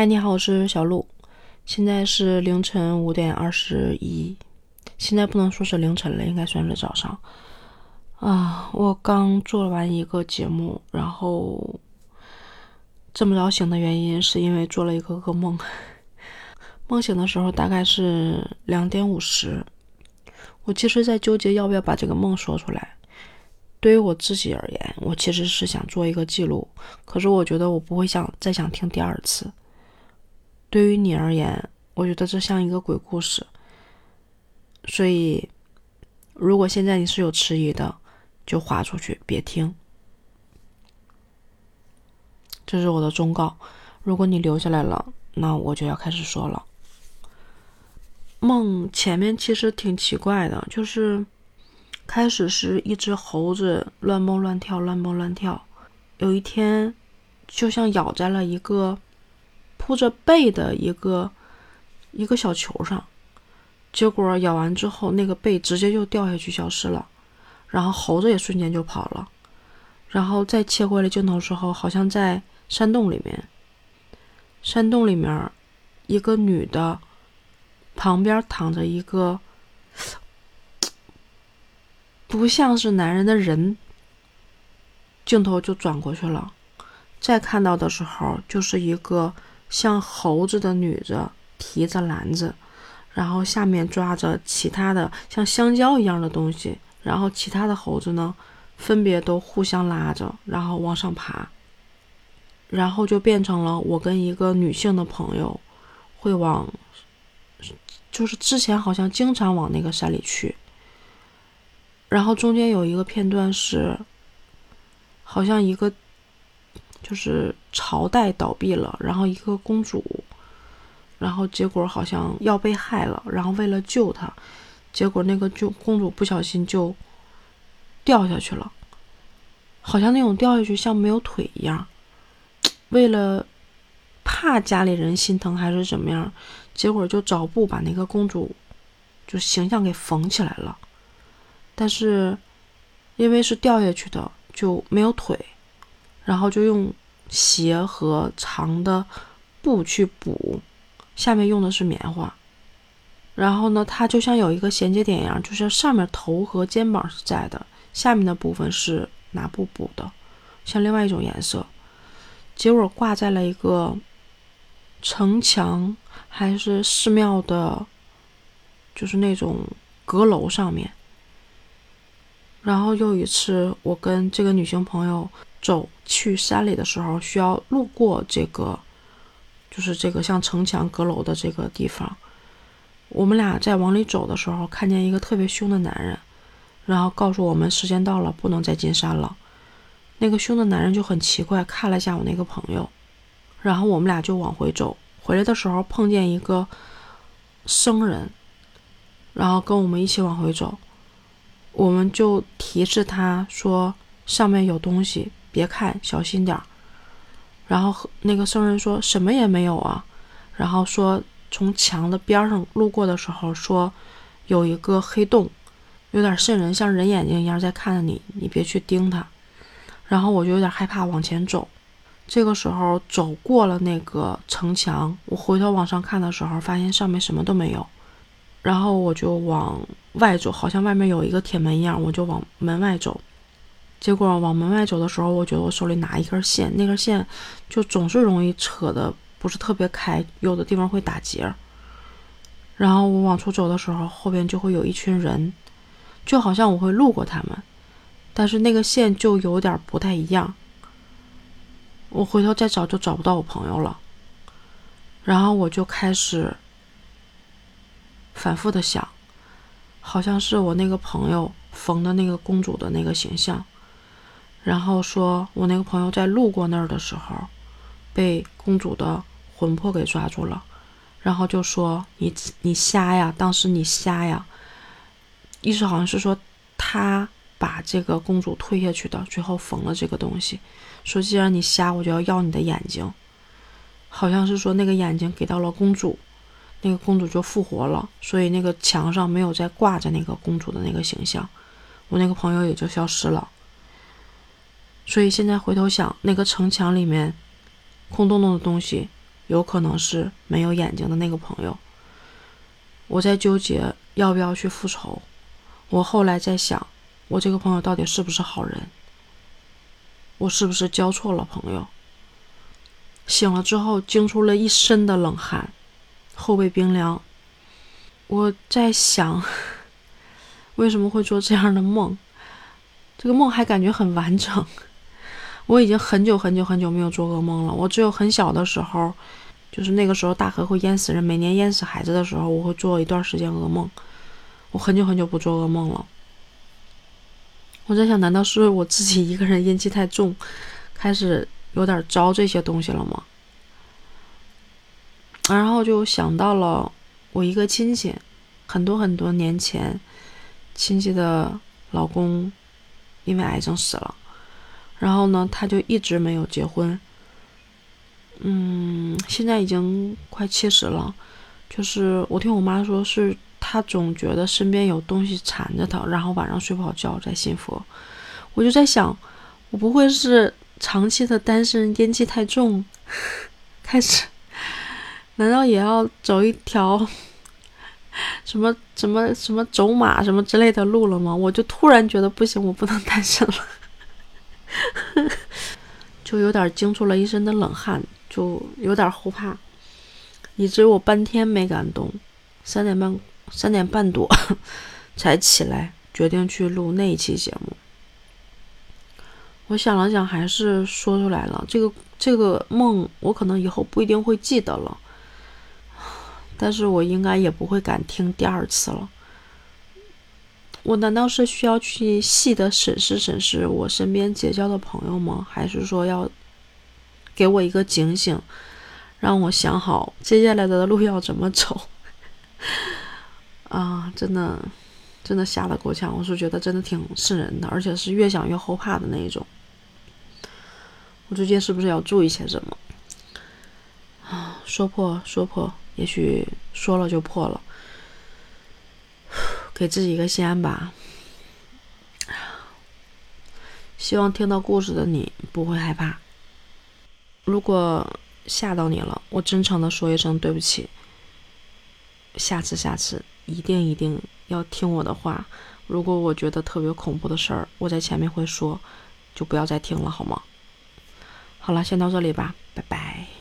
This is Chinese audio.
嗨，你好，我是小鹿。现在是凌晨五点二十一，现在不能说是凌晨了，应该算是早上。啊，我刚做完一个节目，然后这么早醒的原因是因为做了一个噩梦。梦醒的时候大概是两点五十，我其实在纠结要不要把这个梦说出来。对于我自己而言，我其实是想做一个记录，可是我觉得我不会想再想听第二次。对于你而言，我觉得这像一个鬼故事，所以如果现在你是有迟疑的，就划出去，别听。这是我的忠告。如果你留下来了，那我就要开始说了。梦前面其实挺奇怪的，就是开始是一只猴子乱蹦乱跳，乱蹦乱跳，有一天就像咬在了一个。铺着背的一个一个小球上，结果咬完之后，那个背直接就掉下去消失了，然后猴子也瞬间就跑了，然后再切回来镜头时候，好像在山洞里面，山洞里面一个女的旁边躺着一个不像是男人的人，镜头就转过去了，再看到的时候就是一个。像猴子的女的提着篮子，然后下面抓着其他的像香蕉一样的东西，然后其他的猴子呢，分别都互相拉着，然后往上爬，然后就变成了我跟一个女性的朋友会往，就是之前好像经常往那个山里去，然后中间有一个片段是，好像一个。就是朝代倒闭了，然后一个公主，然后结果好像要被害了，然后为了救她，结果那个就公主不小心就掉下去了，好像那种掉下去像没有腿一样，为了怕家里人心疼还是怎么样，结果就找布把那个公主就形象给缝起来了，但是因为是掉下去的就没有腿。然后就用鞋和长的布去补，下面用的是棉花。然后呢，它就像有一个衔接点一样，就是上面头和肩膀是在的，下面的部分是拿布补的，像另外一种颜色。结果挂在了一个城墙还是寺庙的，就是那种阁楼上面。然后又一次，我跟这个女性朋友。走去山里的时候，需要路过这个，就是这个像城墙阁楼的这个地方。我们俩在往里走的时候，看见一个特别凶的男人，然后告诉我们时间到了，不能再进山了。那个凶的男人就很奇怪，看了一下我那个朋友，然后我们俩就往回走。回来的时候碰见一个生人，然后跟我们一起往回走，我们就提示他说上面有东西。别看，小心点儿。然后和那个僧人说什么也没有啊。然后说从墙的边上路过的时候，说有一个黑洞，有点渗人，像人眼睛一样在看着你，你别去盯它。然后我就有点害怕，往前走。这个时候走过了那个城墙，我回头往上看的时候，发现上面什么都没有。然后我就往外走，好像外面有一个铁门一样，我就往门外走。结果往门外走的时候，我觉得我手里拿一根线，那根线就总是容易扯的不是特别开，有的地方会打结。然后我往出走的时候，后边就会有一群人，就好像我会路过他们，但是那个线就有点不太一样。我回头再找就找不到我朋友了，然后我就开始反复的想，好像是我那个朋友缝的那个公主的那个形象。然后说，我那个朋友在路过那儿的时候，被公主的魂魄给抓住了，然后就说：“你你瞎呀，当时你瞎呀。”意思好像是说他把这个公主推下去的，最后缝了这个东西。说既然你瞎，我就要要你的眼睛。好像是说那个眼睛给到了公主，那个公主就复活了，所以那个墙上没有再挂着那个公主的那个形象，我那个朋友也就消失了。所以现在回头想，那个城墙里面空洞洞的东西，有可能是没有眼睛的那个朋友。我在纠结要不要去复仇。我后来在想，我这个朋友到底是不是好人？我是不是交错了朋友？醒了之后，惊出了一身的冷汗，后背冰凉。我在想，为什么会做这样的梦？这个梦还感觉很完整。我已经很久很久很久没有做噩梦了。我只有很小的时候。就是那个时候，大河会淹死人，每年淹死孩子的时候，我会做一段时间噩梦。我很久很久不做噩梦了。我在想，难道是我自己一个人阴气太重，开始有点招这些东西了吗？然后就想到了我一个亲戚，很多很多年前，亲戚的老公因为癌症死了，然后呢，他就一直没有结婚。嗯，现在已经快七十了，就是我听我妈说，是她总觉得身边有东西缠着她，然后晚上睡不好觉在信佛。我就在想，我不会是长期的单身，阴气太重，开始，难道也要走一条 什么什么什么走马什么之类的路了吗？我就突然觉得不行，我不能单身了，就有点惊出了一身的冷汗。就有点后怕，以至于我半天没敢动，三点半三点半多 才起来，决定去录那一期节目。我想了想，还是说出来了。这个这个梦，我可能以后不一定会记得了，但是我应该也不会敢听第二次了。我难道是需要去细的审视审视我身边结交的朋友吗？还是说要？给我一个警醒，让我想好接下来的路要怎么走。啊，真的，真的吓得够呛。我是觉得真的挺瘆人的，而且是越想越后怕的那一种。我最近是不是要注意些什么？啊，说破说破，也许说了就破了。给自己一个心安吧。希望听到故事的你不会害怕。如果吓到你了，我真诚的说一声对不起。下次，下次一定一定要听我的话。如果我觉得特别恐怖的事儿，我在前面会说，就不要再听了，好吗？好了，先到这里吧，拜拜。